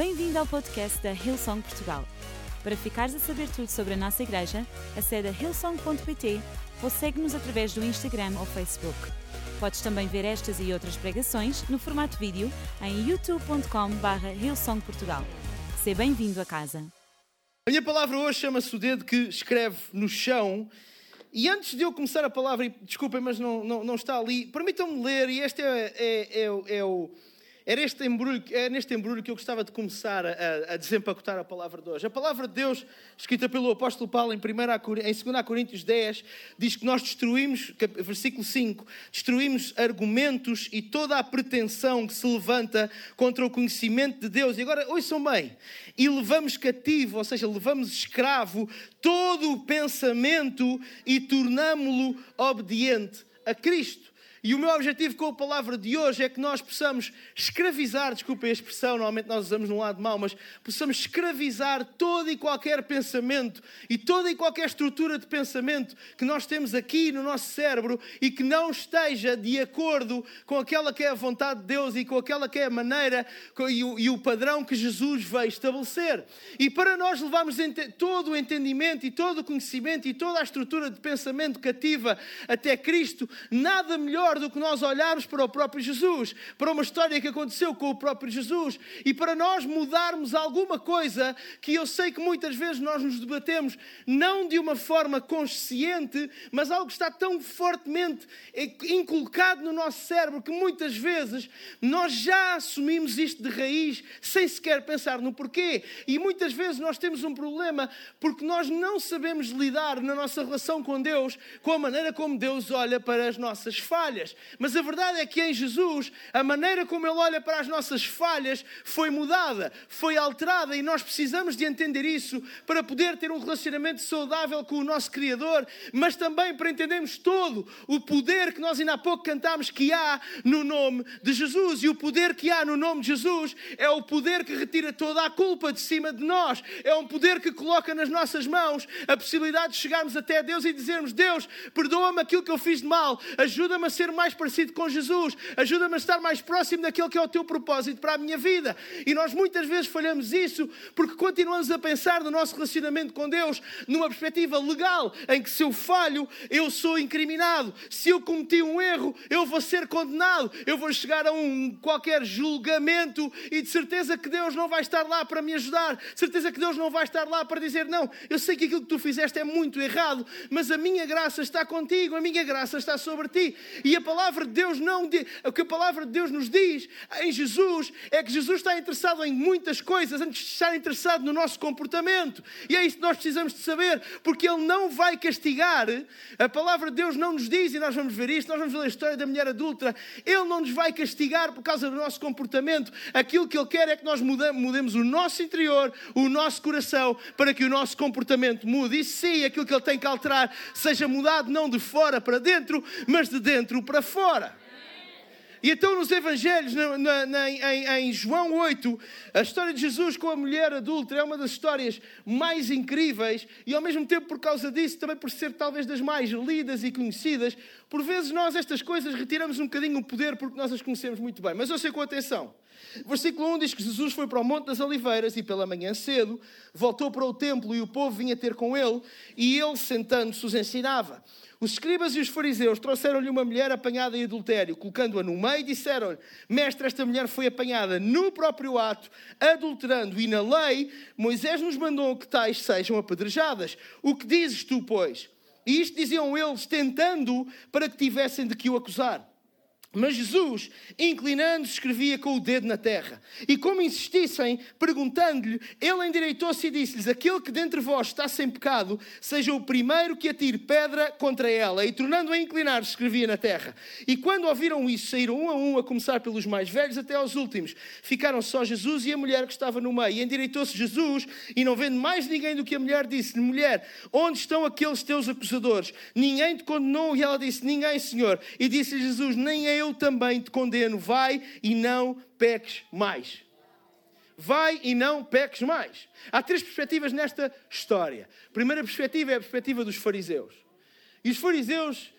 Bem-vindo ao podcast da Hillsong Portugal. Para ficares a saber tudo sobre a nossa igreja, acede a hillsong.pt ou segue-nos através do Instagram ou Facebook. Podes também ver estas e outras pregações no formato vídeo em youtube.com.br hillsongportugal. Seja bem-vindo a casa. A minha palavra hoje chama-se o dedo que escreve no chão. E antes de eu começar a palavra, e desculpem, mas não, não, não está ali, permitam-me ler, e este é, é, é, é o era este embrulho, é neste embrulho que eu gostava de começar a, a desempacotar a palavra de hoje. A palavra de Deus, escrita pelo apóstolo Paulo em, 1, em 2 Coríntios 10, diz que nós destruímos, versículo 5, destruímos argumentos e toda a pretensão que se levanta contra o conhecimento de Deus. E agora, ouçam bem, e levamos cativo, ou seja, levamos escravo, todo o pensamento e tornámo-lo obediente a Cristo. E o meu objetivo com a palavra de hoje é que nós possamos escravizar, desculpem a expressão, normalmente nós usamos num lado mau, mas possamos escravizar todo e qualquer pensamento e toda e qualquer estrutura de pensamento que nós temos aqui no nosso cérebro e que não esteja de acordo com aquela que é a vontade de Deus e com aquela que é a maneira e o padrão que Jesus veio estabelecer. E para nós levarmos todo o entendimento e todo o conhecimento e toda a estrutura de pensamento cativa até Cristo, nada melhor do que nós olharmos para o próprio Jesus, para uma história que aconteceu com o próprio Jesus e para nós mudarmos alguma coisa que eu sei que muitas vezes nós nos debatemos, não de uma forma consciente, mas algo que está tão fortemente inculcado no nosso cérebro que muitas vezes nós já assumimos isto de raiz sem sequer pensar no porquê. E muitas vezes nós temos um problema porque nós não sabemos lidar na nossa relação com Deus com a maneira como Deus olha para as nossas falhas falhas. Mas a verdade é que em Jesus, a maneira como Ele olha para as nossas falhas foi mudada, foi alterada e nós precisamos de entender isso para poder ter um relacionamento saudável com o nosso Criador, mas também para entendermos todo o poder que nós ainda há pouco cantámos que há no nome de Jesus. E o poder que há no nome de Jesus é o poder que retira toda a culpa de cima de nós, é um poder que coloca nas nossas mãos a possibilidade de chegarmos até Deus e dizermos: Deus, perdoa-me aquilo que eu fiz de mal, ajuda-me a ser ser mais parecido com Jesus, ajuda-me a estar mais próximo daquele que é o teu propósito para a minha vida. E nós muitas vezes falhamos isso porque continuamos a pensar no nosso relacionamento com Deus numa perspectiva legal, em que se eu falho, eu sou incriminado, se eu cometi um erro, eu vou ser condenado, eu vou chegar a um qualquer julgamento e de certeza que Deus não vai estar lá para me ajudar, certeza que Deus não vai estar lá para dizer: Não, eu sei que aquilo que tu fizeste é muito errado, mas a minha graça está contigo, a minha graça está sobre ti. E a palavra de Deus não o que a palavra de Deus nos diz em Jesus é que Jesus está interessado em muitas coisas antes de estar interessado no nosso comportamento. E é isso que nós precisamos de saber, porque ele não vai castigar. A palavra de Deus não nos diz, e nós vamos ver isto, nós vamos ver a história da mulher adulta, ele não nos vai castigar por causa do nosso comportamento. Aquilo que ele quer é que nós mudemos o nosso interior, o nosso coração, para que o nosso comportamento mude. E sim, aquilo que ele tem que alterar seja mudado não de fora para dentro, mas de dentro para fora. E então nos Evangelhos, na, na, em, em, João 8, a história de Jesus com a mulher adulta é uma das histórias mais incríveis e ao mesmo tempo por causa disso, também por ser talvez das mais lidas e conhecidas, por vezes nós estas coisas retiramos um bocadinho o poder porque nós as conhecemos muito bem. Mas eu sei com atenção. Versículo 1 diz que Jesus foi para o Monte das Oliveiras e pela manhã cedo voltou para o templo e o povo vinha ter com ele e ele sentando-se os ensinava. Os escribas e os fariseus trouxeram-lhe uma mulher apanhada em adultério, colocando-a no meio e disseram-lhe: Mestre, esta mulher foi apanhada no próprio ato, adulterando, e na lei Moisés nos mandou que tais sejam apedrejadas. O que dizes tu, pois? E isto diziam eles, tentando para que tivessem de que o acusar. Mas Jesus, inclinando-se, escrevia com o dedo na terra. E como insistissem, perguntando-lhe, ele endireitou-se e disse-lhes: Aquele que dentre vós está sem pecado, seja o primeiro que atire pedra contra ela. E tornando a inclinar-se, escrevia na terra. E quando ouviram isso, saíram um a um, a começar pelos mais velhos até aos últimos. Ficaram só Jesus e a mulher que estava no meio. E endireitou-se Jesus, e não vendo mais ninguém do que a mulher, disse-lhe: Mulher, onde estão aqueles teus acusadores? Ninguém te condenou? E ela disse: Ninguém, Senhor. E disse-lhe Jesus: Nem eu eu também te condeno. Vai e não peques mais. Vai e não peques mais. Há três perspectivas nesta história. A primeira perspectiva é a perspectiva dos fariseus. E os fariseus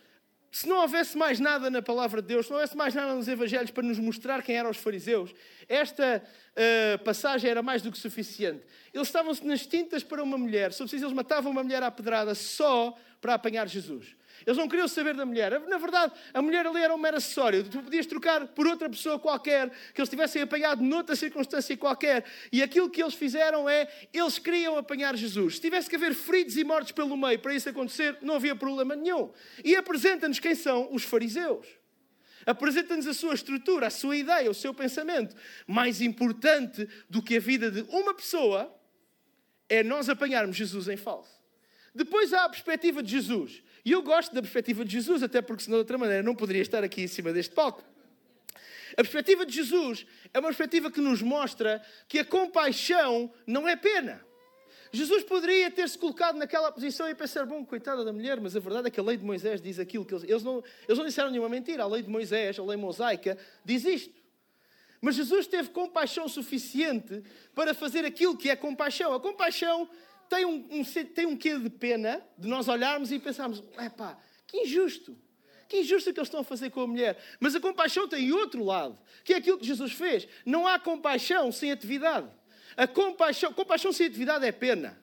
se não houvesse mais nada na palavra de Deus, se não houvesse mais nada nos Evangelhos para nos mostrar quem eram os fariseus, esta uh, passagem era mais do que suficiente. Eles estavam-se nas tintas para uma mulher, se preciso, eles matavam uma mulher à pedrada só para apanhar Jesus. Eles não queriam saber da mulher. Na verdade, a mulher ali era um mero acessório. Tu podias trocar por outra pessoa qualquer, que eles tivessem apanhado noutra circunstância qualquer. E aquilo que eles fizeram é, eles queriam apanhar Jesus. Se tivesse que haver feridos e mortos pelo meio para isso acontecer, não havia problema nenhum. E apresenta-nos quem são os fariseus. Apresenta-nos a sua estrutura, a sua ideia, o seu pensamento. Mais importante do que a vida de uma pessoa é nós apanharmos Jesus em falso. Depois há a perspectiva de Jesus. E eu gosto da perspectiva de Jesus, até porque, senão, de outra maneira, não poderia estar aqui em cima deste palco. A perspectiva de Jesus é uma perspectiva que nos mostra que a compaixão não é pena. Jesus poderia ter-se colocado naquela posição e pensar, bom, coitada da mulher, mas a verdade é que a lei de Moisés diz aquilo que eles... Eles não, eles não disseram nenhuma mentira. A lei de Moisés, a lei mosaica, diz isto. Mas Jesus teve compaixão suficiente para fazer aquilo que é compaixão. A compaixão tem um, um, tem um quê de pena de nós olharmos e pensarmos: pá, que injusto. Que injusto que eles estão a fazer com a mulher. Mas a compaixão tem outro lado, que é aquilo que Jesus fez. Não há compaixão sem atividade. A compaixão, compaixão sem atividade é pena.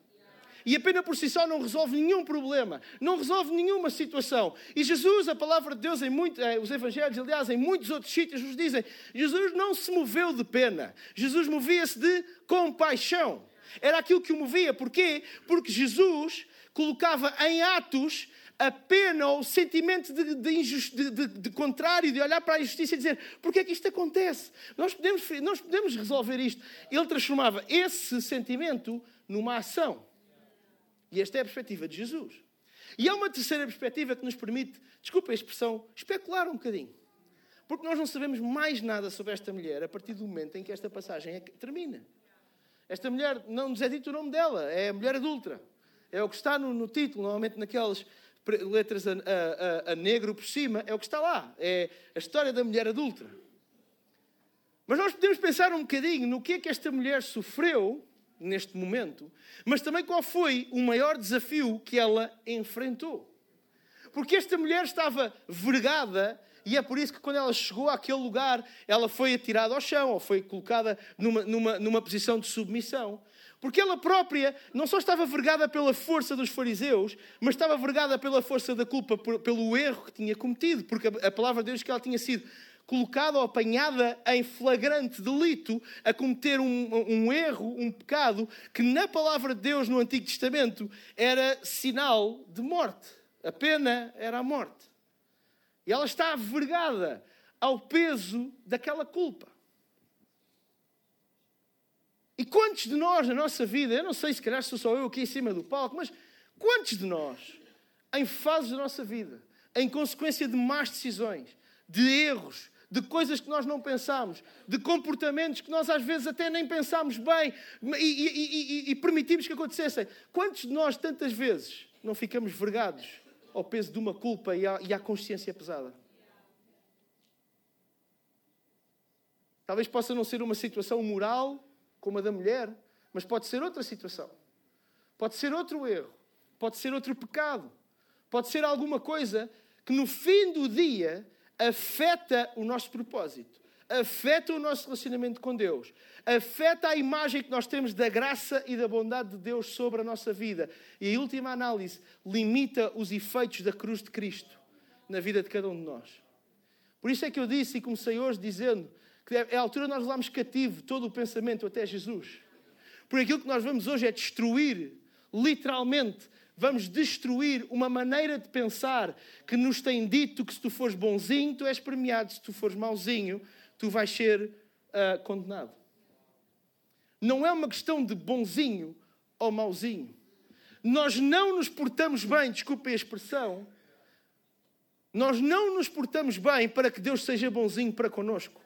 E a pena por si só não resolve nenhum problema, não resolve nenhuma situação. E Jesus, a palavra de Deus, em muito, eh, os Evangelhos, aliás, em muitos outros sítios, nos dizem: Jesus não se moveu de pena, Jesus movia-se de compaixão. Era aquilo que o movia. Porquê? Porque Jesus colocava em atos a pena ou o sentimento de, de, de, de, contrário, de olhar para a injustiça e dizer: porquê é que isto acontece? Nós podemos, nós podemos resolver isto. Ele transformava esse sentimento numa ação. E esta é a perspectiva de Jesus. E há uma terceira perspectiva que nos permite, desculpa a expressão, especular um bocadinho. Porque nós não sabemos mais nada sobre esta mulher a partir do momento em que esta passagem é termina. Esta mulher, não nos é dito o nome dela, é a mulher adulta. É o que está no, no título, normalmente naquelas letras a, a, a, negro por cima, é o que está lá. É a história da mulher adulta. Mas nós podemos pensar um bocadinho no que é que esta mulher sofreu neste momento, mas também qual foi o maior desafio que ela enfrentou. Porque esta mulher estava vergada e é por isso que quando ela chegou àquele lugar, ela foi atirada ao chão ou foi colocada numa, numa, numa posição de submissão. Porque ela própria não só estava vergada pela força dos fariseus, mas estava vergada pela força da culpa, por, pelo erro que tinha cometido. Porque a, a palavra de Deus que ela tinha sido colocada ou apanhada em flagrante delito a cometer um, um, erro, um pecado, que na palavra de Deus no Antigo Testamento era sinal de morte. A pena era a morte. E ela está vergada ao peso daquela culpa. E quantos de nós na nossa vida, eu não sei se calhar sou só eu aqui em cima do palco, mas quantos de nós, em fases da nossa vida, em consequência de más decisões, de erros, de coisas que nós não pensamos, de comportamentos que nós às vezes até nem pensámos bem e, e, e, e permitimos que acontecessem. Quantos de nós tantas vezes não ficamos vergados ao peso de uma culpa e à, e à consciência pesada. Talvez possa não ser uma situação moral como a da mulher, mas pode ser outra situação. Pode ser outro erro. Pode ser outro pecado. Pode ser alguma coisa que no fim do dia afeta o nosso propósito afeta o nosso relacionamento com Deus, afeta a imagem que nós temos da graça e da bondade de Deus sobre a nossa vida e, em última análise, limita os efeitos da cruz de Cristo na vida de cada um de nós. Por isso é que eu disse e comecei hoje dizendo que é a altura nós levarmos cativo todo o pensamento até Jesus. Porque aquilo que nós vamos hoje é destruir, literalmente, vamos destruir uma maneira de pensar que nos tem dito que se tu fores bonzinho, tu és premiado, se tu fores mauzinho, tu vais ser uh, condenado. Não é uma questão de bonzinho ou mauzinho. Nós não nos portamos bem, desculpe a expressão, nós não nos portamos bem para que Deus seja bonzinho para conosco.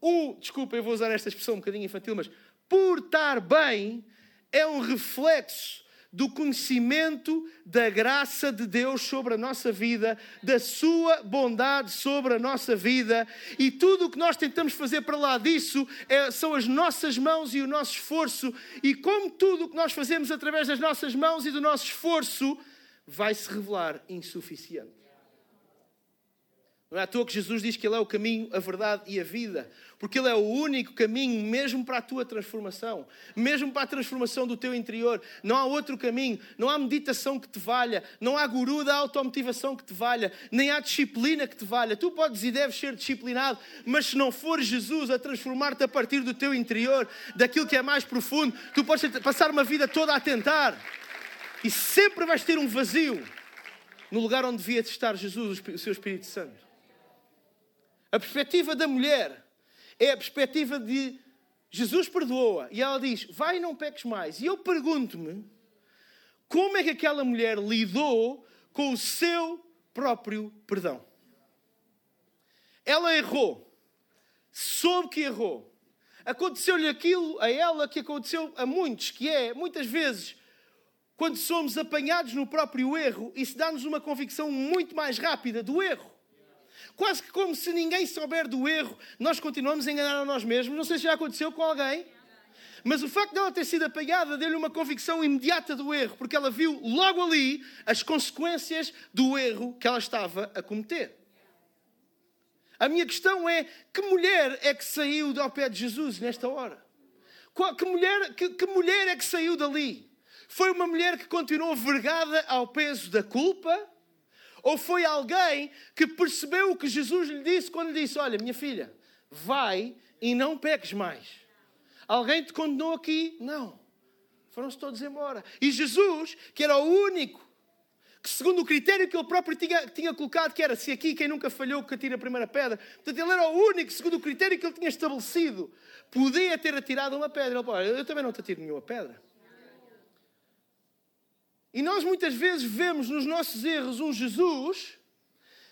O, desculpa, eu vou usar esta expressão um bocadinho infantil, mas portar bem é um reflexo do conhecimento da graça de Deus sobre a nossa vida, da Sua bondade sobre a nossa vida, e tudo o que nós tentamos fazer para lá disso é, são as nossas mãos e o nosso esforço, e como tudo o que nós fazemos através das nossas mãos e do nosso esforço vai se revelar insuficiente. Não é à toa que Jesus diz que Ele é o caminho, a verdade e a vida. Porque Ele é o único caminho, mesmo para a tua transformação, mesmo para a transformação do teu interior. Não há outro caminho, não há meditação que te valha, não há guru da automotivação que te valha, nem há disciplina que te valha. Tu podes e deves ser disciplinado, mas se não for Jesus a transformar-te a partir do teu interior, daquilo que é mais profundo, tu podes passar uma vida toda a tentar e sempre vais ter um vazio no lugar onde devia estar Jesus, o seu Espírito Santo. A perspectiva da mulher é a perspectiva de Jesus perdoa e ela diz: Vai e não peques mais. E eu pergunto-me como é que aquela mulher lidou com o seu próprio perdão. Ela errou, soube que errou. Aconteceu-lhe aquilo a ela que aconteceu a muitos, que é, muitas vezes, quando somos apanhados no próprio erro, isso dá-nos uma convicção muito mais rápida do erro. Quase que como se ninguém souber do erro, nós continuamos a enganar a nós mesmos. Não sei se já aconteceu com alguém. Mas o facto dela ter sido apanhada deu-lhe uma convicção imediata do erro, porque ela viu logo ali as consequências do erro que ela estava a cometer. A minha questão é: que mulher é que saiu ao pé de Jesus nesta hora? Que mulher, que, que mulher é que saiu dali? Foi uma mulher que continuou vergada ao peso da culpa? Ou foi alguém que percebeu o que Jesus lhe disse quando lhe disse: Olha, minha filha, vai e não peques mais. Alguém te condenou aqui? Não. Foram-se todos embora. E Jesus, que era o único, que segundo o critério que ele próprio tinha, tinha colocado, que era se aqui quem nunca falhou que atira a primeira pedra, portanto ele era o único, segundo o critério que ele tinha estabelecido, podia ter atirado uma pedra. Ele falou: Eu também não te atiro nenhuma pedra. E nós muitas vezes vemos nos nossos erros um Jesus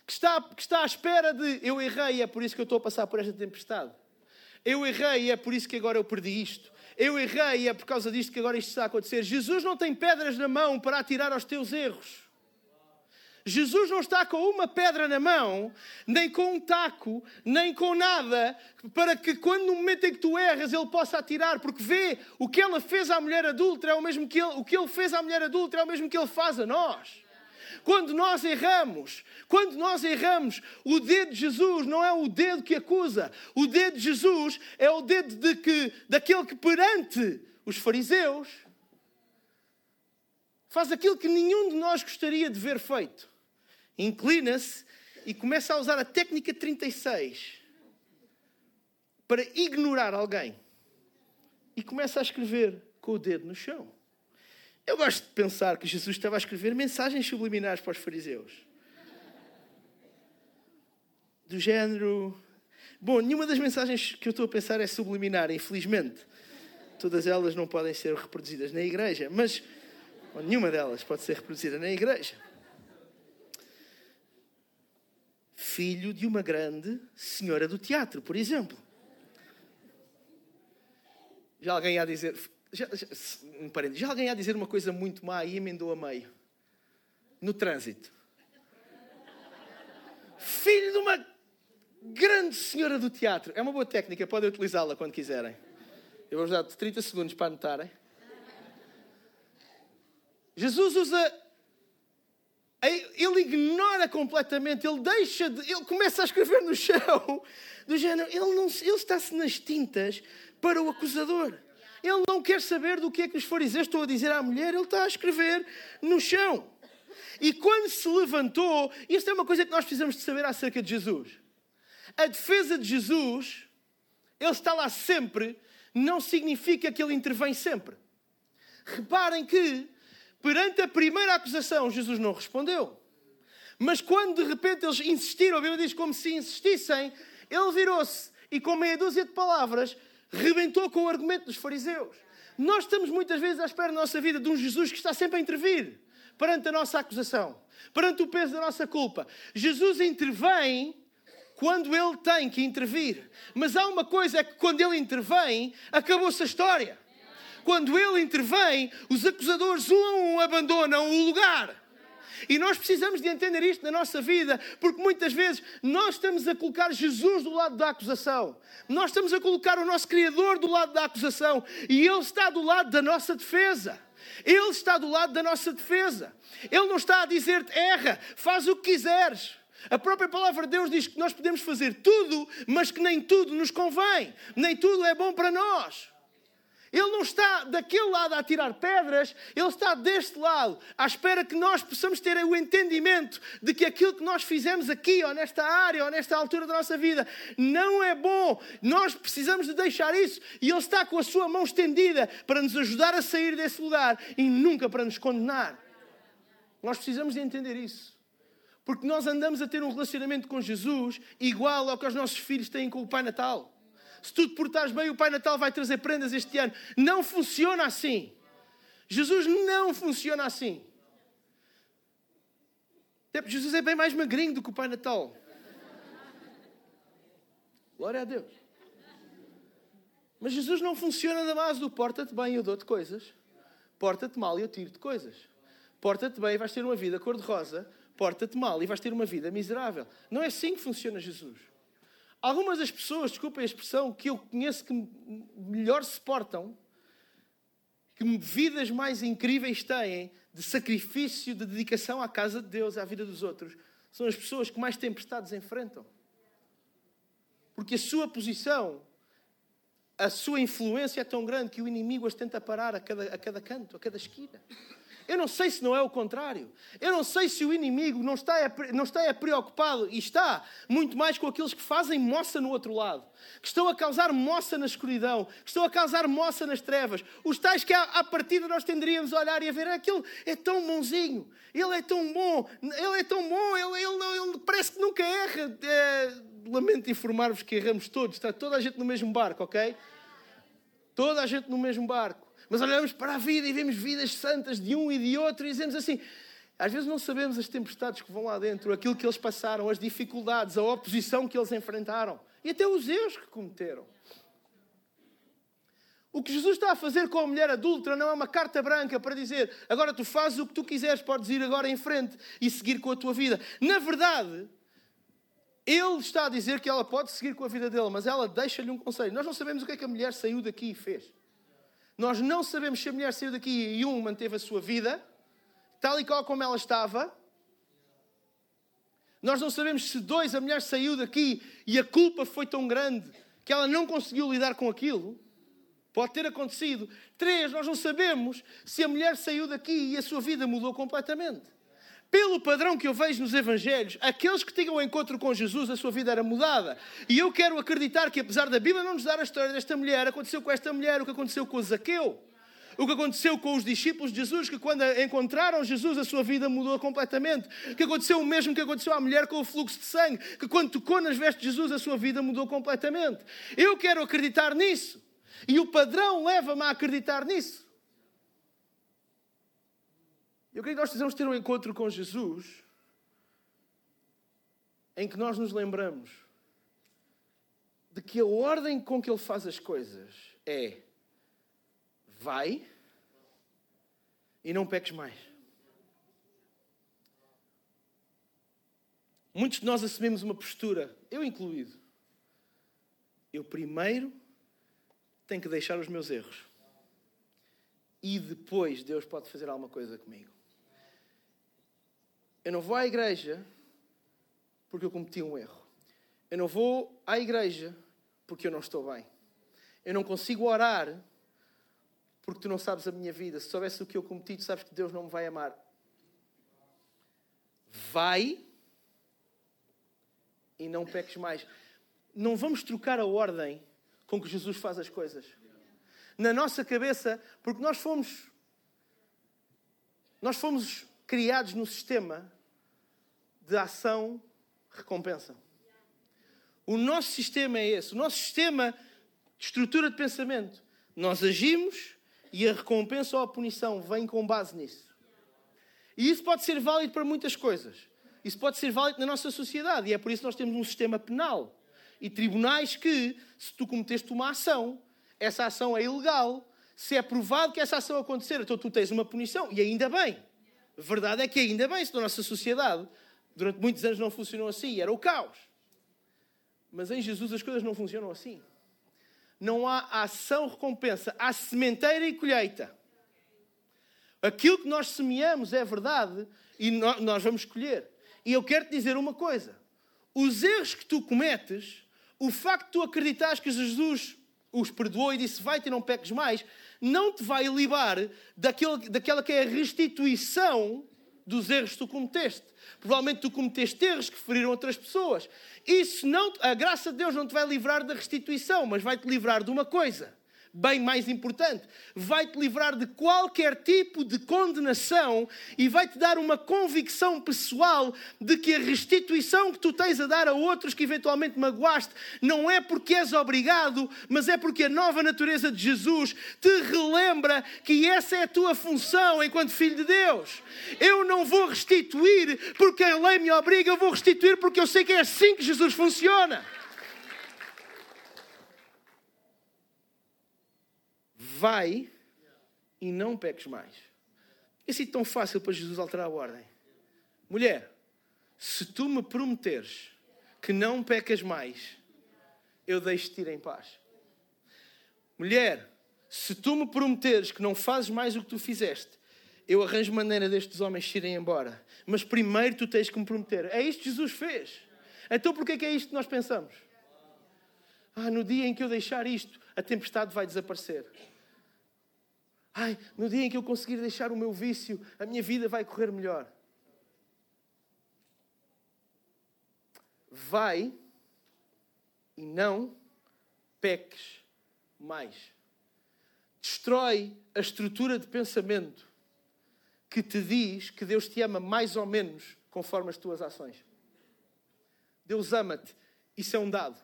que está, que está à espera de eu errei é por isso que eu estou a passar por esta tempestade. Eu errei é por isso que agora eu perdi isto. Eu errei é por causa disto que agora isto está a acontecer. Jesus não tem pedras na mão para atirar aos teus erros. Jesus não está com uma pedra na mão, nem com um taco, nem com nada, para que quando no momento em que tu erras ele possa atirar, porque vê o que ela fez à mulher adulta é o mesmo que ele, o que ele fez à mulher adulta é o mesmo que ele faz a nós. Quando nós erramos, quando nós erramos, o dedo de Jesus não é o dedo que acusa. O dedo de Jesus é o dedo de que, daquele que perante os fariseus faz aquilo que nenhum de nós gostaria de ver feito inclina-se e começa a usar a técnica 36 para ignorar alguém. E começa a escrever com o dedo no chão. Eu gosto de pensar que Jesus estava a escrever mensagens subliminares para os fariseus. Do género. Bom, nenhuma das mensagens que eu estou a pensar é subliminar, infelizmente. Todas elas não podem ser reproduzidas na igreja, mas bom, nenhuma delas pode ser reproduzida na igreja. Filho de uma grande senhora do teatro, por exemplo. Já alguém ia dizer. Já, já, um parente, já alguém ia dizer uma coisa muito má e emendou a meio. No trânsito. Filho de uma grande senhora do teatro. É uma boa técnica, podem utilizá-la quando quiserem. Eu vou dar 30 segundos para anotarem. Jesus usa ele ignora completamente, ele deixa de, ele começa a escrever no chão, do género, ele, ele está-se nas tintas para o acusador. Ele não quer saber do que é que os fariseus estão a dizer à mulher, ele está a escrever no chão. E quando se levantou, isto é uma coisa que nós precisamos de saber acerca de Jesus. A defesa de Jesus, ele está lá sempre, não significa que ele intervém sempre. Reparem que Perante a primeira acusação, Jesus não respondeu. Mas quando de repente eles insistiram, a Bíblia diz como se insistissem, ele virou-se e com meia dúzia de palavras rebentou com o argumento dos fariseus. Nós estamos muitas vezes à espera na nossa vida de um Jesus que está sempre a intervir perante a nossa acusação, perante o peso da nossa culpa. Jesus intervém quando ele tem que intervir. Mas há uma coisa é que quando ele intervém, acabou-se a história quando ele intervém, os acusadores um a um abandonam o lugar. E nós precisamos de entender isto na nossa vida, porque muitas vezes nós estamos a colocar Jesus do lado da acusação. Nós estamos a colocar o nosso Criador do lado da acusação. E Ele está do lado da nossa defesa. Ele está do lado da nossa defesa. Ele não está a dizer-te, erra, faz o que quiseres. A própria palavra de Deus diz que nós podemos fazer tudo, mas que nem tudo nos convém, nem tudo é bom para nós. Ele não está daquele lado a tirar pedras, ele está deste lado, à espera que nós possamos ter o entendimento de que aquilo que nós fizemos aqui, ou nesta área, ou nesta altura da nossa vida, não é bom. Nós precisamos de deixar isso e ele está com a sua mão estendida para nos ajudar a sair desse lugar e nunca para nos condenar. Nós precisamos de entender isso. Porque nós andamos a ter um relacionamento com Jesus igual ao que os nossos filhos têm com o Pai Natal se tu te portares bem, o Pai Natal vai trazer prendas este ano. Não funciona assim. Jesus não funciona assim. Jesus é bem mais magrinho do que o Pai Natal. Glória a Deus. Mas Jesus não funciona na base do porta-te bem e eu dou-te coisas. Porta-te mal e eu tiro-te coisas. Porta-te bem e vais ter uma vida cor-de-rosa. Porta-te mal e vais ter uma vida miserável. Não é assim que funciona Jesus. Algumas das pessoas, desculpem a expressão, que eu conheço que melhor se portam, que vidas mais incríveis têm de sacrifício, de dedicação à casa de Deus, à vida dos outros, são as pessoas que mais tempestades enfrentam. Porque a sua posição, a sua influência é tão grande que o inimigo as tenta parar a cada, a cada canto, a cada esquina. Eu não sei se não é o contrário. Eu não sei se o inimigo não está, não está preocupado, e está, muito mais com aqueles que fazem moça no outro lado, que estão a causar moça na escuridão, que estão a causar moça nas trevas. Os tais que, à, à partida, nós tenderíamos a olhar e a ver, aquele é tão bonzinho, ele é tão bom, ele é tão bom, ele, ele, ele parece que nunca erra. É, lamento informar-vos que erramos todos, está toda a gente no mesmo barco, ok? Toda a gente no mesmo barco. Mas olhamos para a vida e vemos vidas santas de um e de outro e dizemos assim: às vezes não sabemos as tempestades que vão lá dentro, aquilo que eles passaram, as dificuldades, a oposição que eles enfrentaram e até os erros que cometeram. O que Jesus está a fazer com a mulher adulta não é uma carta branca para dizer agora tu fazes o que tu quiseres, podes ir agora em frente e seguir com a tua vida. Na verdade, ele está a dizer que ela pode seguir com a vida dele, mas ela deixa-lhe um conselho. Nós não sabemos o que é que a mulher saiu daqui e fez. Nós não sabemos se a mulher saiu daqui e um manteve a sua vida, tal e qual como ela estava. Nós não sabemos se dois, a mulher saiu daqui e a culpa foi tão grande que ela não conseguiu lidar com aquilo. Pode ter acontecido. Três, nós não sabemos se a mulher saiu daqui e a sua vida mudou completamente. Pelo padrão que eu vejo nos Evangelhos, aqueles que tinham o encontro com Jesus, a sua vida era mudada. E eu quero acreditar que, apesar da Bíblia não nos dar a história desta mulher, aconteceu com esta mulher o que aconteceu com Zaqueu. O que aconteceu com os discípulos de Jesus, que quando encontraram Jesus, a sua vida mudou completamente. Que aconteceu o mesmo que aconteceu à mulher com o fluxo de sangue, que quando tocou nas vestes de Jesus, a sua vida mudou completamente. Eu quero acreditar nisso. E o padrão leva-me a acreditar nisso. Eu creio que nós precisamos ter um encontro com Jesus em que nós nos lembramos de que a ordem com que Ele faz as coisas é vai e não peques mais. Muitos de nós assumimos uma postura, eu incluído. Eu primeiro tenho que deixar os meus erros. E depois Deus pode fazer alguma coisa comigo. Eu não vou à igreja porque eu cometi um erro. Eu não vou à igreja porque eu não estou bem. Eu não consigo orar porque tu não sabes a minha vida. Se soubesse o que eu cometi, tu sabes que Deus não me vai amar. Vai e não peques mais. Não vamos trocar a ordem com que Jesus faz as coisas. Na nossa cabeça, porque nós fomos nós fomos criados no sistema de ação, recompensa. O nosso sistema é esse. O nosso sistema de estrutura de pensamento. Nós agimos e a recompensa ou a punição vem com base nisso. E isso pode ser válido para muitas coisas. Isso pode ser válido na nossa sociedade. E é por isso que nós temos um sistema penal e tribunais que, se tu cometeste uma ação, essa ação é ilegal. Se é provado que essa ação acontecer, então tu tens uma punição. E ainda bem. A verdade é que ainda bem se na nossa sociedade durante muitos anos não funcionou assim, era o caos. Mas em Jesus as coisas não funcionam assim. Não há ação recompensa, há sementeira e colheita. Aquilo que nós semeamos é verdade e nós vamos colher. E eu quero te dizer uma coisa: os erros que tu cometes, o facto de tu acreditares que Jesus os perdoou e disse: Vai-te e não peques mais, não te vai livrar daquele, daquela que é a restituição dos erros que tu cometeste. Provavelmente tu cometeste erros que feriram outras pessoas. Isso não, a graça de Deus não te vai livrar da restituição, mas vai te livrar de uma coisa bem mais importante, vai-te livrar de qualquer tipo de condenação e vai-te dar uma convicção pessoal de que a restituição que tu tens a dar a outros que eventualmente magoaste não é porque és obrigado, mas é porque a nova natureza de Jesus te relembra que essa é a tua função enquanto filho de Deus. Eu não vou restituir porque a lei me obriga, eu vou restituir porque eu sei que é assim que Jesus funciona. Vai e não peques mais. É assim tão fácil para Jesus alterar a ordem. Mulher, se tu me prometeres que não pecas mais, eu deixo-te ir em paz. Mulher, se tu me prometeres que não fazes mais o que tu fizeste, eu arranjo maneira destes homens irem embora. Mas primeiro tu tens que me prometer. É isto que Jesus fez. Então porquê que é isto que nós pensamos? Ah, no dia em que eu deixar isto, a tempestade vai desaparecer. Ai, no dia em que eu conseguir deixar o meu vício, a minha vida vai correr melhor. Vai e não peques mais. Destrói a estrutura de pensamento que te diz que Deus te ama mais ou menos conforme as tuas ações. Deus ama-te, isso é um dado.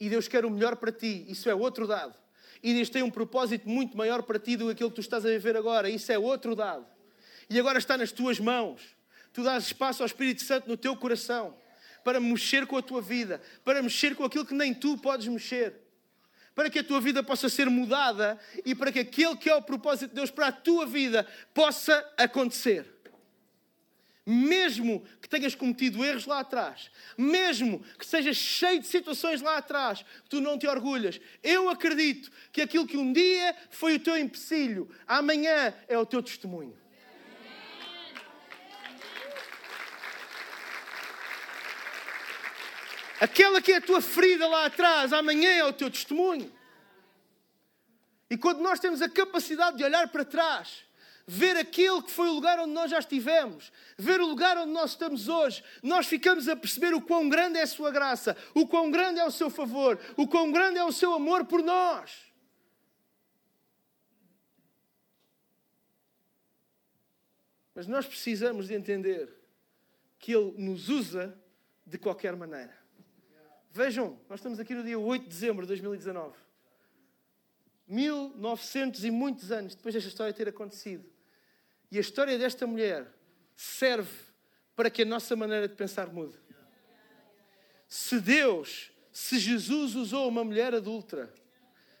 E Deus quer o melhor para ti, isso é outro dado e Deus tem um propósito muito maior para ti do que aquilo que tu estás a viver agora. Isso é outro dado. E agora está nas tuas mãos. Tu dás espaço ao Espírito Santo no teu coração para mexer com a tua vida, para mexer com aquilo que nem tu podes mexer. Para que a tua vida possa ser mudada e para que aquele que é o propósito de Deus para a tua vida possa acontecer mesmo que tenhas cometido erros lá atrás, mesmo que sejas cheio de situações lá atrás, tu não te orgulhas, eu acredito que aquilo que um dia foi o teu empecilho, amanhã é o teu testemunho. Aquela que é a tua ferida lá atrás, amanhã é o teu testemunho. E quando nós temos a capacidade de olhar para trás ver aquele que foi o lugar onde nós já estivemos, ver o lugar onde nós estamos hoje, nós ficamos a perceber o quão grande é a sua graça, o quão grande é o seu favor, o quão grande é o seu amor por nós. Mas nós precisamos de entender que Ele nos usa de qualquer maneira. Vejam, nós estamos aqui no dia 8 de dezembro de 2019. 1900 e muitos anos depois desta história ter acontecido. E a história desta mulher serve para que a nossa maneira de pensar mude. Se Deus, se Jesus usou uma mulher adulta,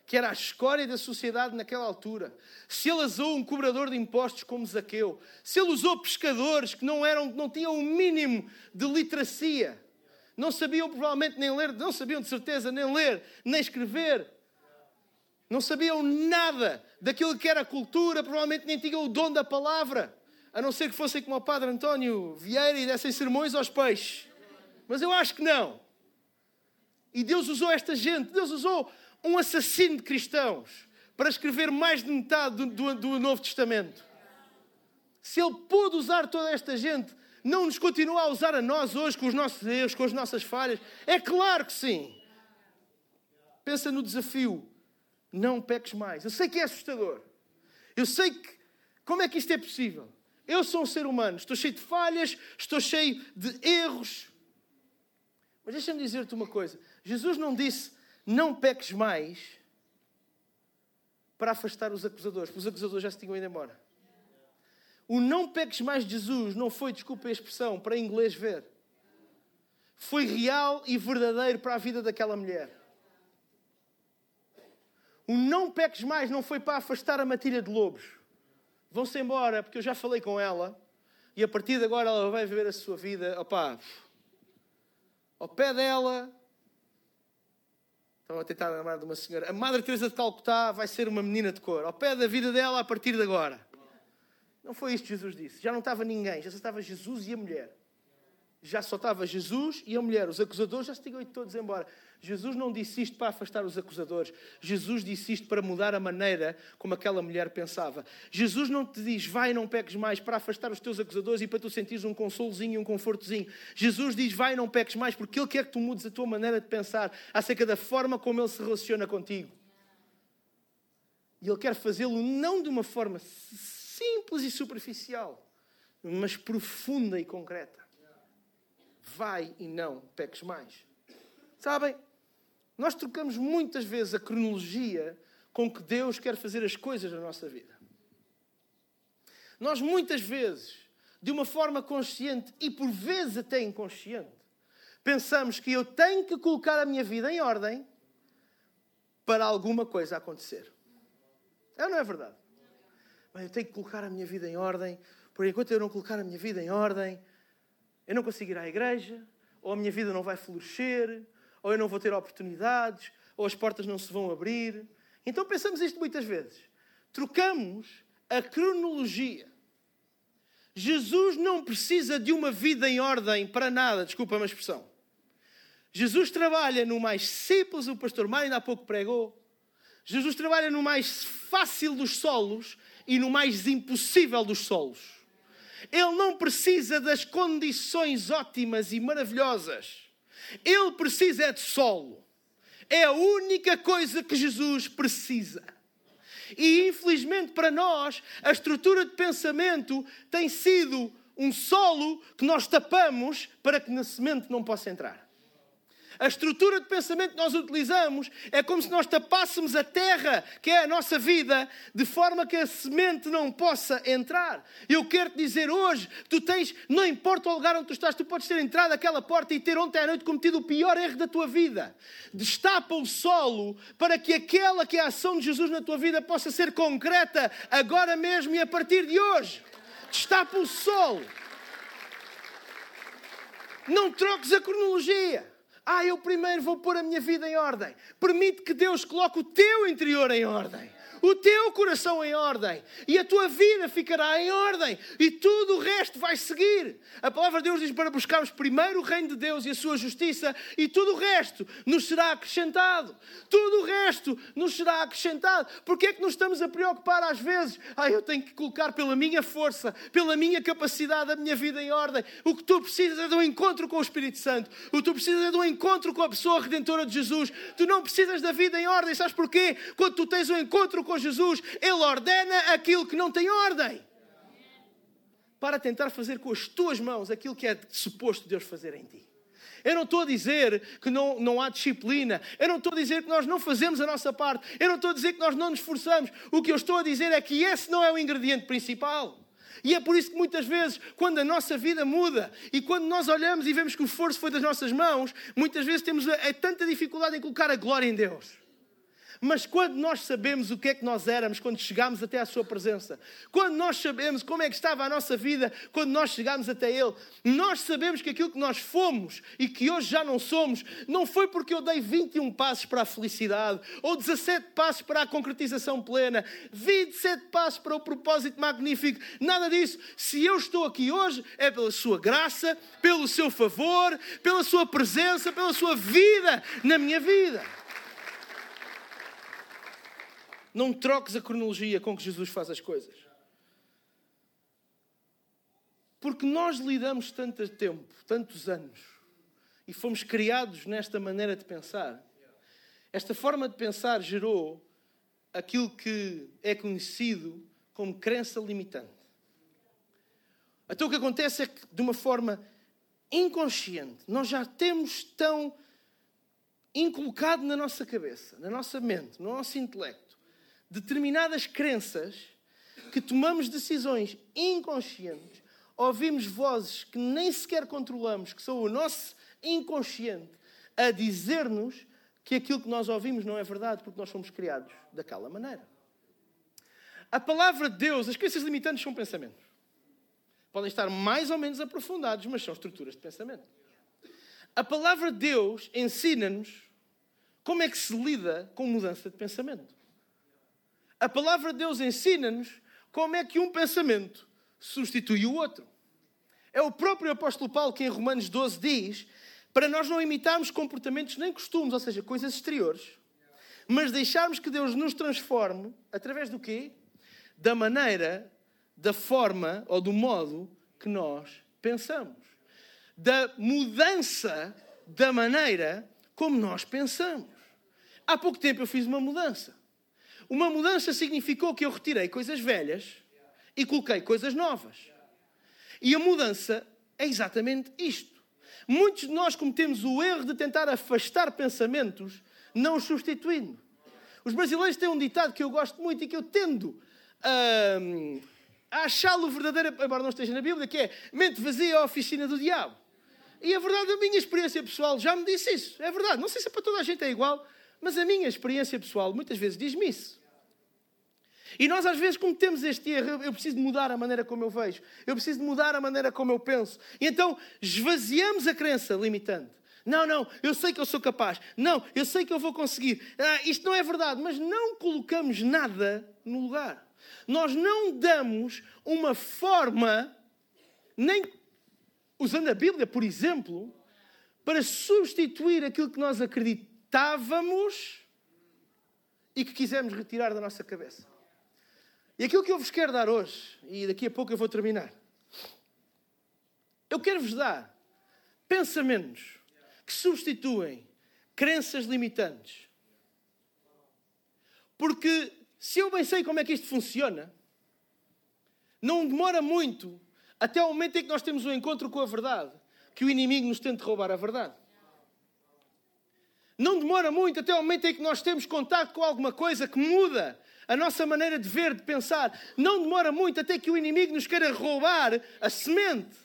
que era a escória da sociedade naquela altura, se ele usou um cobrador de impostos como Zaqueu, se ele usou pescadores que não eram, não tinham o um mínimo de literacia, não sabiam provavelmente nem ler, não sabiam de certeza nem ler, nem escrever, não sabiam nada daquilo que era cultura, provavelmente nem tinham o dom da palavra, a não ser que fossem como o Padre António Vieira e dessem sermões aos peixes. Mas eu acho que não. E Deus usou esta gente, Deus usou um assassino de cristãos para escrever mais de metade do, do, do Novo Testamento. Se Ele pôde usar toda esta gente, não nos continua a usar a nós hoje com os nossos erros, com as nossas falhas? É claro que sim. Pensa no desafio não peques mais. Eu sei que é assustador. Eu sei que. Como é que isto é possível? Eu sou um ser humano, estou cheio de falhas, estou cheio de erros. Mas deixa-me dizer-te uma coisa: Jesus não disse não peques mais para afastar os acusadores, porque os acusadores já se tinham ido embora. O não peques mais de Jesus não foi, desculpa a expressão, para inglês ver. Foi real e verdadeiro para a vida daquela mulher. O não peques mais não foi para afastar a matilha de lobos. Vão-se embora, porque eu já falei com ela. E a partir de agora ela vai viver a sua vida. Opá, ao pé dela. Estava a tentar lembrar de uma senhora. A Madre Teresa de Calcutá vai ser uma menina de cor. Ao pé da vida dela a partir de agora. Não foi isto que Jesus disse. Já não estava ninguém. Já estava Jesus e a mulher. Já só estava Jesus e a mulher. Os acusadores já se tinham ido todos embora. Jesus não disse isto para afastar os acusadores. Jesus disse isto para mudar a maneira como aquela mulher pensava. Jesus não te diz, vai não peques mais, para afastar os teus acusadores e para tu sentires um consolozinho e um confortozinho. Jesus diz, vai não peques mais, porque Ele quer que tu mudes a tua maneira de pensar acerca da forma como Ele se relaciona contigo. E Ele quer fazê-lo não de uma forma simples e superficial, mas profunda e concreta. Vai e não peques mais. Sabem, nós trocamos muitas vezes a cronologia com que Deus quer fazer as coisas na nossa vida. Nós muitas vezes, de uma forma consciente e por vezes até inconsciente, pensamos que eu tenho que colocar a minha vida em ordem para alguma coisa acontecer. É ou não é verdade? Bem, eu tenho que colocar a minha vida em ordem, por enquanto eu não colocar a minha vida em ordem, eu não consigo ir à igreja, ou a minha vida não vai florescer, ou eu não vou ter oportunidades, ou as portas não se vão abrir. Então pensamos isto muitas vezes. Trocamos a cronologia. Jesus não precisa de uma vida em ordem para nada, desculpa a expressão. Jesus trabalha no mais simples, o pastor Mário ainda há pouco pregou. Jesus trabalha no mais fácil dos solos e no mais impossível dos solos. Ele não precisa das condições ótimas e maravilhosas. Ele precisa é de solo. É a única coisa que Jesus precisa. E infelizmente para nós, a estrutura de pensamento tem sido um solo que nós tapamos para que na semente não possa entrar. A estrutura de pensamento que nós utilizamos é como se nós tapássemos a terra, que é a nossa vida, de forma que a semente não possa entrar. Eu quero te dizer hoje, tu tens, não importa o lugar onde tu estás, tu podes ter entrado aquela porta e ter ontem à noite cometido o pior erro da tua vida. Destapa o solo para que aquela que é a ação de Jesus na tua vida possa ser concreta agora mesmo e a partir de hoje. Destapa o solo. Não troques a cronologia. Ah, eu primeiro vou pôr a minha vida em ordem. Permite que Deus coloque o teu interior em ordem o teu coração em ordem e a tua vida ficará em ordem e tudo o resto vai seguir. A palavra de Deus diz para buscarmos primeiro o reino de Deus e a sua justiça e tudo o resto nos será acrescentado. Tudo o resto nos será acrescentado. Porque é que nos estamos a preocupar às vezes? Ah, eu tenho que colocar pela minha força, pela minha capacidade a minha vida em ordem. O que tu precisas é de um encontro com o Espírito Santo. O que tu precisas é de um encontro com a pessoa redentora de Jesus. Tu não precisas da vida em ordem. Sabes porquê? Quando tu tens um encontro com com Jesus, Ele ordena aquilo que não tem ordem. Para tentar fazer com as tuas mãos aquilo que é suposto Deus fazer em ti. Eu não estou a dizer que não, não há disciplina. Eu não estou a dizer que nós não fazemos a nossa parte. Eu não estou a dizer que nós não nos esforçamos. O que eu estou a dizer é que esse não é o ingrediente principal. E é por isso que muitas vezes, quando a nossa vida muda e quando nós olhamos e vemos que o esforço foi das nossas mãos, muitas vezes temos a, a tanta dificuldade em colocar a glória em Deus. Mas quando nós sabemos o que é que nós éramos quando chegámos até à Sua presença, quando nós sabemos como é que estava a nossa vida quando nós chegámos até Ele, nós sabemos que aquilo que nós fomos e que hoje já não somos, não foi porque eu dei 21 passos para a felicidade ou 17 passos para a concretização plena, 27 passos para o propósito magnífico, nada disso. Se eu estou aqui hoje, é pela Sua graça, pelo Seu favor, pela Sua presença, pela Sua vida na minha vida. Não troques a cronologia com que Jesus faz as coisas. Porque nós lidamos tanto tempo, tantos anos, e fomos criados nesta maneira de pensar. Esta forma de pensar gerou aquilo que é conhecido como crença limitante. Então o que acontece é que, de uma forma inconsciente, nós já temos tão inculcado na nossa cabeça, na nossa mente, no nosso intelecto, determinadas crenças que tomamos decisões inconscientes, ouvimos vozes que nem sequer controlamos, que são o nosso inconsciente, a dizer-nos que aquilo que nós ouvimos não é verdade, porque nós fomos criados daquela maneira. A palavra de Deus, as crenças limitantes são pensamentos. Podem estar mais ou menos aprofundados, mas são estruturas de pensamento. A palavra de Deus ensina-nos como é que se lida com mudança de pensamento. A palavra de Deus ensina-nos como é que um pensamento substitui o outro. É o próprio apóstolo Paulo que em Romanos 12 diz para nós não imitarmos comportamentos nem costumes, ou seja, coisas exteriores, mas deixarmos que Deus nos transforme através do quê? Da maneira, da forma ou do modo que nós pensamos. Da mudança da maneira como nós pensamos. Há pouco tempo eu fiz uma mudança. Uma mudança significou que eu retirei coisas velhas e coloquei coisas novas. E a mudança é exatamente isto. Muitos de nós cometemos o erro de tentar afastar pensamentos, não os substituindo. Os brasileiros têm um ditado que eu gosto muito e que eu tendo hum, a achá-lo verdadeiro, embora não esteja na Bíblia, que é mente vazia é a oficina do diabo. E a verdade, a minha experiência pessoal já me disse isso. É verdade. Não sei se para toda a gente é igual, mas a minha experiência pessoal muitas vezes diz-me isso. E nós às vezes cometemos este erro. Eu preciso de mudar a maneira como eu vejo. Eu preciso de mudar a maneira como eu penso. E então esvaziamos a crença limitante. Não, não, eu sei que eu sou capaz. Não, eu sei que eu vou conseguir. Ah, isto não é verdade, mas não colocamos nada no lugar. Nós não damos uma forma, nem usando a Bíblia, por exemplo, para substituir aquilo que nós acreditávamos e que quisemos retirar da nossa cabeça. E aquilo que eu vos quero dar hoje, e daqui a pouco eu vou terminar, eu quero vos dar pensamentos que substituem crenças limitantes. Porque se eu bem sei como é que isto funciona, não demora muito até o momento em que nós temos um encontro com a verdade, que o inimigo nos tente roubar a verdade. Não demora muito até o momento em que nós temos contato com alguma coisa que muda a nossa maneira de ver, de pensar. Não demora muito até que o inimigo nos queira roubar a semente.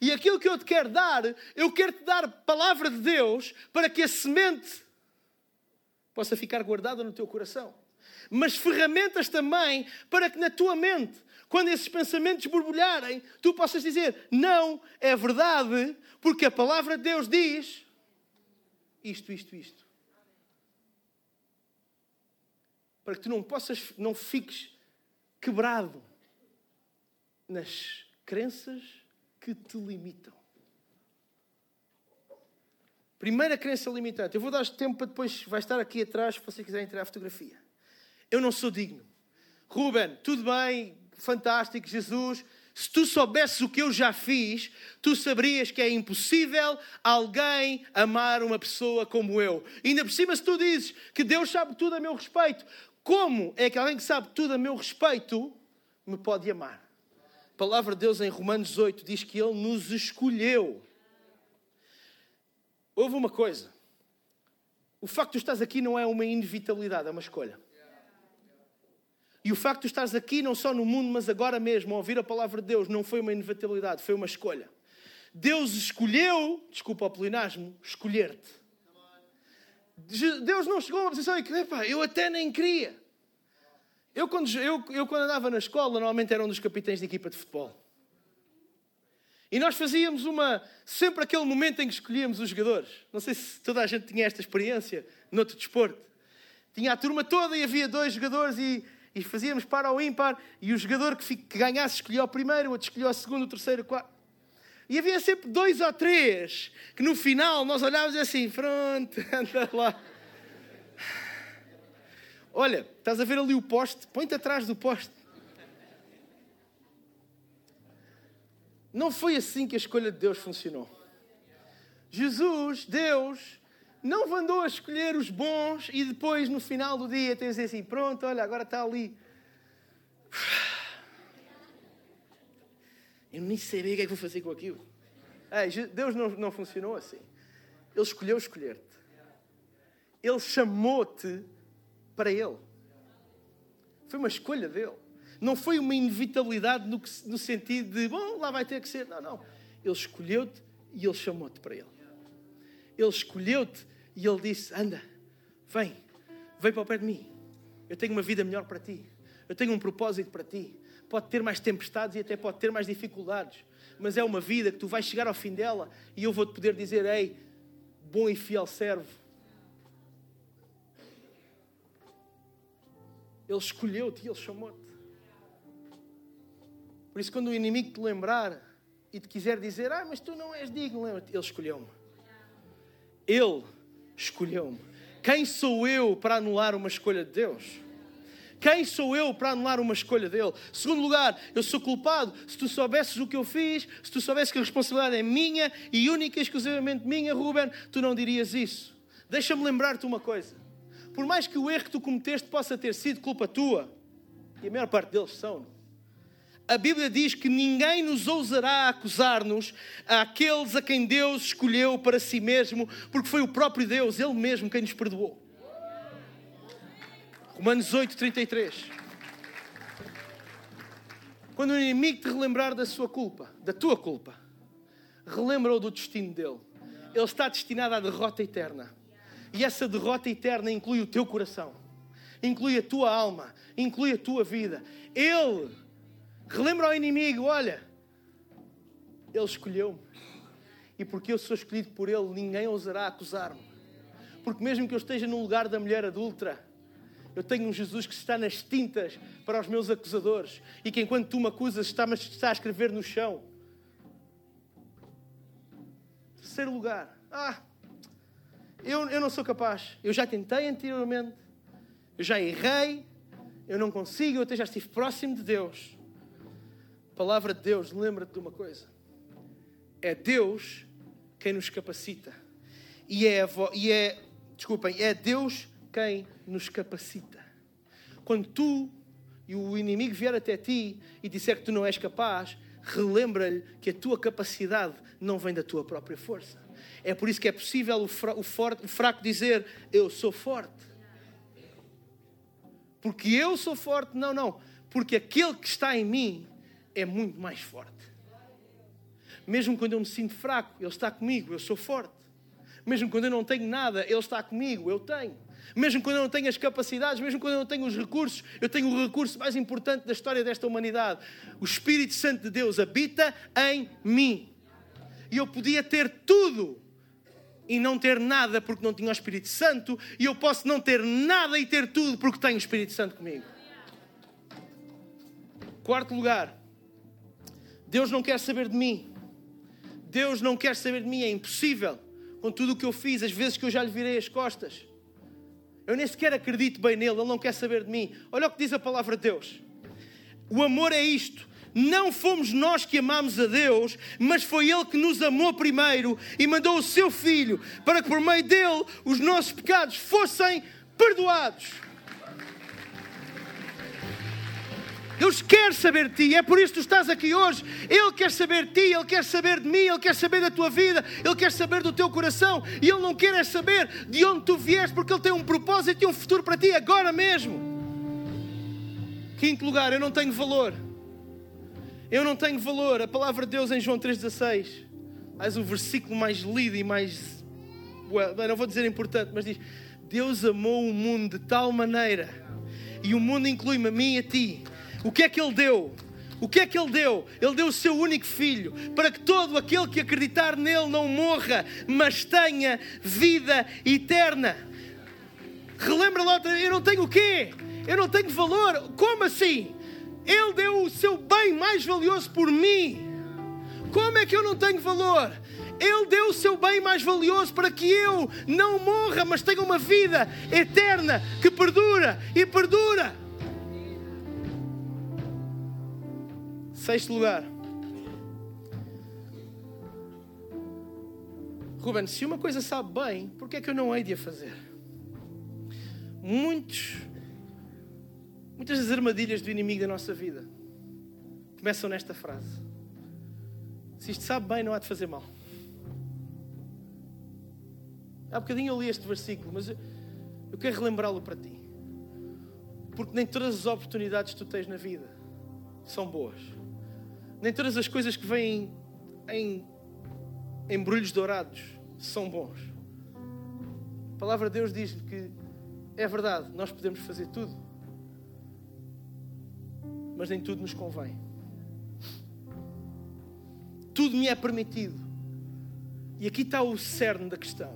E aquilo que eu te quero dar, eu quero te dar palavra de Deus para que a semente possa ficar guardada no teu coração. Mas ferramentas também para que na tua mente, quando esses pensamentos borbulharem, tu possas dizer: Não, é verdade, porque a palavra de Deus diz isto, isto, isto. para que tu não possas, não fiques quebrado nas crenças que te limitam. Primeira crença limitante. Eu vou dar tempo para depois, vai estar aqui atrás, se você quiser entrar a fotografia. Eu não sou digno. Ruben, tudo bem, fantástico, Jesus. Se tu soubesses o que eu já fiz, tu saberias que é impossível alguém amar uma pessoa como eu. E ainda por cima, se tu dizes que Deus sabe tudo a meu respeito, como é que alguém que sabe tudo a meu respeito me pode amar? A palavra de Deus em Romanos 8 diz que Ele nos escolheu. Houve uma coisa. O facto de tu estás aqui não é uma inevitabilidade, é uma escolha. E o facto de estás aqui não só no mundo, mas agora mesmo, a ouvir a palavra de Deus, não foi uma inevitabilidade, foi uma escolha. Deus escolheu, desculpa o plinasmo, escolher-te. Deus não chegou a uma posição em que, epá, eu até nem queria. Eu quando, eu, eu, quando andava na escola, normalmente era um dos capitães de equipa de futebol. E nós fazíamos uma. Sempre aquele momento em que escolhíamos os jogadores. Não sei se toda a gente tinha esta experiência noutro desporto. Tinha a turma toda e havia dois jogadores e, e fazíamos para ou ímpar. E o jogador que, que ganhasse escolhia o primeiro, o outro escolhia o segundo, o terceiro, o quarto. E havia sempre dois ou três que no final nós olhávamos assim, pronto, anda lá. Olha, estás a ver ali o poste? Põe-te atrás do poste. Não foi assim que a escolha de Deus funcionou. Jesus, Deus, não mandou a escolher os bons e depois no final do dia tens assim, pronto, olha, agora está ali Eu nem bem o que é que vou fazer com aquilo. Ei, Deus não, não funcionou assim. Ele escolheu escolher-te. Ele chamou-te para Ele. Foi uma escolha dele. Não foi uma inevitabilidade no, no sentido de, bom, lá vai ter que ser. Não, não. Ele escolheu-te e Ele chamou-te para Ele. Ele escolheu-te e Ele disse: Anda, vem, vem para o pé de mim. Eu tenho uma vida melhor para ti. Eu tenho um propósito para ti pode ter mais tempestades e até pode ter mais dificuldades, mas é uma vida que tu vais chegar ao fim dela e eu vou-te poder dizer: Ei, bom e fiel servo. Ele escolheu-te e ele chamou-te. Por isso, quando o inimigo te lembrar e te quiser dizer, ah, mas tu não és digno, lembra-te, ele escolheu-me. Ele escolheu-me. Quem sou eu para anular uma escolha de Deus? Quem sou eu para anular uma escolha dele? Segundo lugar, eu sou culpado. Se tu soubesses o que eu fiz, se tu soubesses que a responsabilidade é minha e única e exclusivamente minha, Ruben, tu não dirias isso. Deixa-me lembrar-te uma coisa. Por mais que o erro que tu cometeste possa ter sido culpa tua, e a maior parte deles são, a Bíblia diz que ninguém nos ousará acusar-nos àqueles a quem Deus escolheu para si mesmo, porque foi o próprio Deus, Ele mesmo, quem nos perdoou. Romanos 8, 33. Quando o inimigo te relembrar da sua culpa, da tua culpa, relembra-o do destino dele. Ele está destinado à derrota eterna. E essa derrota eterna inclui o teu coração, inclui a tua alma, inclui a tua vida. Ele relembra ao inimigo: olha, ele escolheu-me. E porque eu sou escolhido por ele, ninguém ousará acusar-me. Porque mesmo que eu esteja no lugar da mulher adulta, eu tenho um Jesus que está nas tintas para os meus acusadores e que enquanto tu me acusas está, está a escrever no chão. Terceiro lugar. Ah, eu, eu não sou capaz. Eu já tentei anteriormente. Eu já errei. Eu não consigo. Eu até já estive próximo de Deus. Palavra de Deus, lembra-te de uma coisa. É Deus quem nos capacita. E é, e é desculpem, é Deus quem nos capacita. Quando tu e o inimigo vier até ti e disser que tu não és capaz, relembra-lhe que a tua capacidade não vem da tua própria força. É por isso que é possível o, fra o, forte, o fraco dizer: Eu sou forte. Porque eu sou forte? Não, não. Porque aquele que está em mim é muito mais forte. Mesmo quando eu me sinto fraco, Ele está comigo, eu sou forte. Mesmo quando eu não tenho nada, Ele está comigo, eu tenho. Mesmo quando eu não tenho as capacidades, mesmo quando eu não tenho os recursos, eu tenho o recurso mais importante da história desta humanidade. O Espírito Santo de Deus habita em mim. E eu podia ter tudo e não ter nada porque não tinha o Espírito Santo, e eu posso não ter nada e ter tudo porque tenho o Espírito Santo comigo. Quarto lugar, Deus não quer saber de mim. Deus não quer saber de mim, é impossível. Com tudo o que eu fiz, as vezes que eu já lhe virei as costas. Eu nem sequer acredito bem nele, ele não quer saber de mim. Olha o que diz a palavra de Deus. O amor é isto. Não fomos nós que amamos a Deus, mas foi Ele que nos amou primeiro e mandou o seu Filho para que por meio dele os nossos pecados fossem perdoados. Deus quer saber de ti, é por isso que tu estás aqui hoje. Ele quer saber de ti, Ele quer saber de mim, Ele quer saber da tua vida, Ele quer saber do teu coração e Ele não quer é saber de onde tu vieste, porque Ele tem um propósito e um futuro para ti agora mesmo. Quinto lugar, eu não tenho valor. Eu não tenho valor. A palavra de Deus em João 3,16, mais o versículo mais lido e mais. Well, não vou dizer importante, mas diz: Deus amou o mundo de tal maneira, e o mundo inclui-me a mim e a ti o que é que ele deu? O que é que ele deu? Ele deu o seu único filho para que todo aquele que acreditar nele não morra, mas tenha vida eterna. Relembra lá, eu não tenho o quê? Eu não tenho valor. Como assim? Ele deu o seu bem mais valioso por mim. Como é que eu não tenho valor? Ele deu o seu bem mais valioso para que eu não morra, mas tenha uma vida eterna que perdura e perdura. Sexto lugar. Ruben, se uma coisa sabe bem, por que é que eu não hei de a fazer? Muitos, muitas das armadilhas do inimigo da nossa vida começam nesta frase. Se isto sabe bem, não há de fazer mal. Há bocadinho eu li este versículo, mas eu, eu quero relembrá-lo para ti. Porque nem todas as oportunidades que tu tens na vida são boas nem todas as coisas que vêm em embrulhos dourados são bons. A palavra de Deus diz que é verdade, nós podemos fazer tudo, mas nem tudo nos convém. Tudo me é permitido. E aqui está o cerne da questão.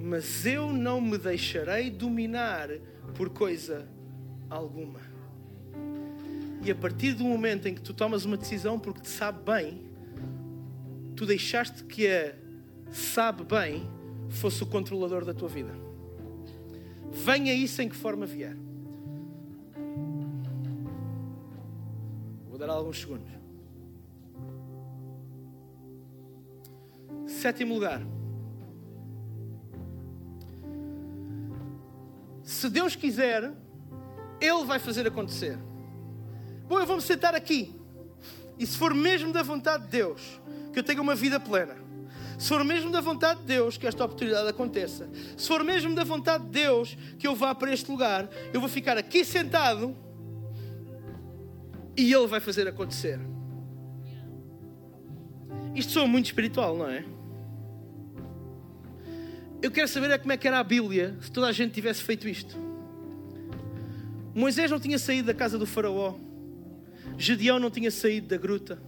Mas eu não me deixarei dominar por coisa alguma. E a partir do momento em que tu tomas uma decisão porque te sabe bem, tu deixaste que a sabe bem fosse o controlador da tua vida. Venha isso em que forma vier. Vou dar alguns segundos. Sétimo lugar. Se Deus quiser, Ele vai fazer acontecer. Bom, eu vou-me sentar aqui. E se for mesmo da vontade de Deus que eu tenha uma vida plena, se for mesmo da vontade de Deus que esta oportunidade aconteça, se for mesmo da vontade de Deus que eu vá para este lugar, eu vou ficar aqui sentado e Ele vai fazer acontecer. Isto soa muito espiritual, não é? Eu quero saber é como é que era a Bíblia se toda a gente tivesse feito isto. Moisés não tinha saído da casa do Faraó. Gedeão não tinha saído da gruta.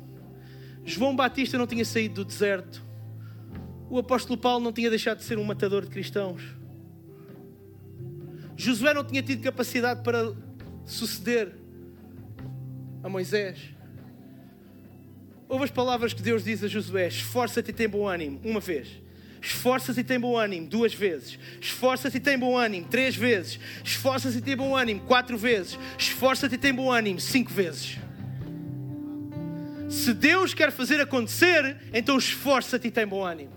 João Batista não tinha saído do deserto. O apóstolo Paulo não tinha deixado de ser um matador de cristãos. Josué não tinha tido capacidade para suceder a Moisés. Houve as palavras que Deus diz a Josué: esforça-te e tem bom ânimo, uma vez. Esforça-se e tem bom ânimo duas vezes. Esforça-se e tem bom ânimo três vezes. Esforça-se e tem bom ânimo quatro vezes. Esforça-te e tem bom ânimo cinco vezes. Se Deus quer fazer acontecer, então esforça-te e tem bom ânimo.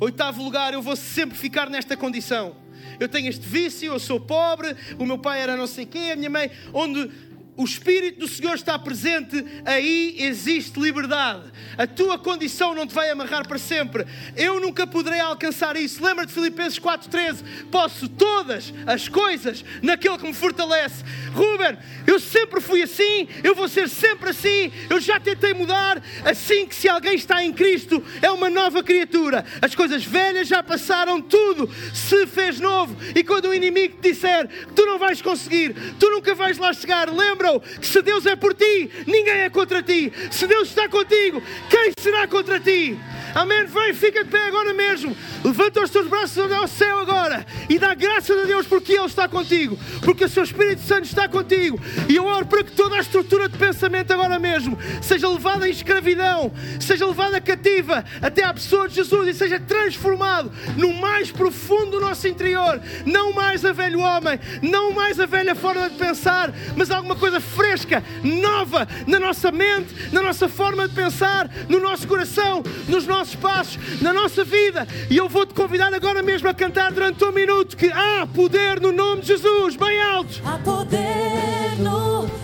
Oitavo lugar, eu vou sempre ficar nesta condição. Eu tenho este vício, eu sou pobre, o meu pai era não sei quem, a minha mãe, onde o Espírito do Senhor está presente, aí existe liberdade. A tua condição não te vai amarrar para sempre. Eu nunca poderei alcançar isso. Lembra de Filipenses 4,13? Posso todas as coisas naquele que me fortalece. Ruben, eu sempre fui assim, eu vou ser sempre assim, eu já tentei mudar. Assim que se alguém está em Cristo, é uma nova criatura. As coisas velhas já passaram, tudo se fez novo. E quando o inimigo te disser, tu não vais conseguir, tu nunca vais lá chegar, lembra-o que se Deus é por ti, ninguém é contra ti. Se Deus está contigo, quem será contra ti? Amém? Vem, fica de pé agora mesmo. Levanta os teus braços ao céu agora e dá graças a Deus porque Ele está contigo, porque o seu Espírito Santo está contigo. E eu oro para que toda a estrutura de pensamento agora mesmo seja levada em escravidão, seja levada cativa até à pessoa de Jesus e seja transformado no mais profundo do nosso interior. Não mais a velho homem, não mais a velha forma de pensar, mas alguma coisa fresca, nova na nossa mente, na nossa forma de pensar, no nosso coração, nos nossos nossos passos, na nossa vida. E eu vou te convidar agora mesmo a cantar durante um minuto que há poder no nome de Jesus, bem alto. Há poder no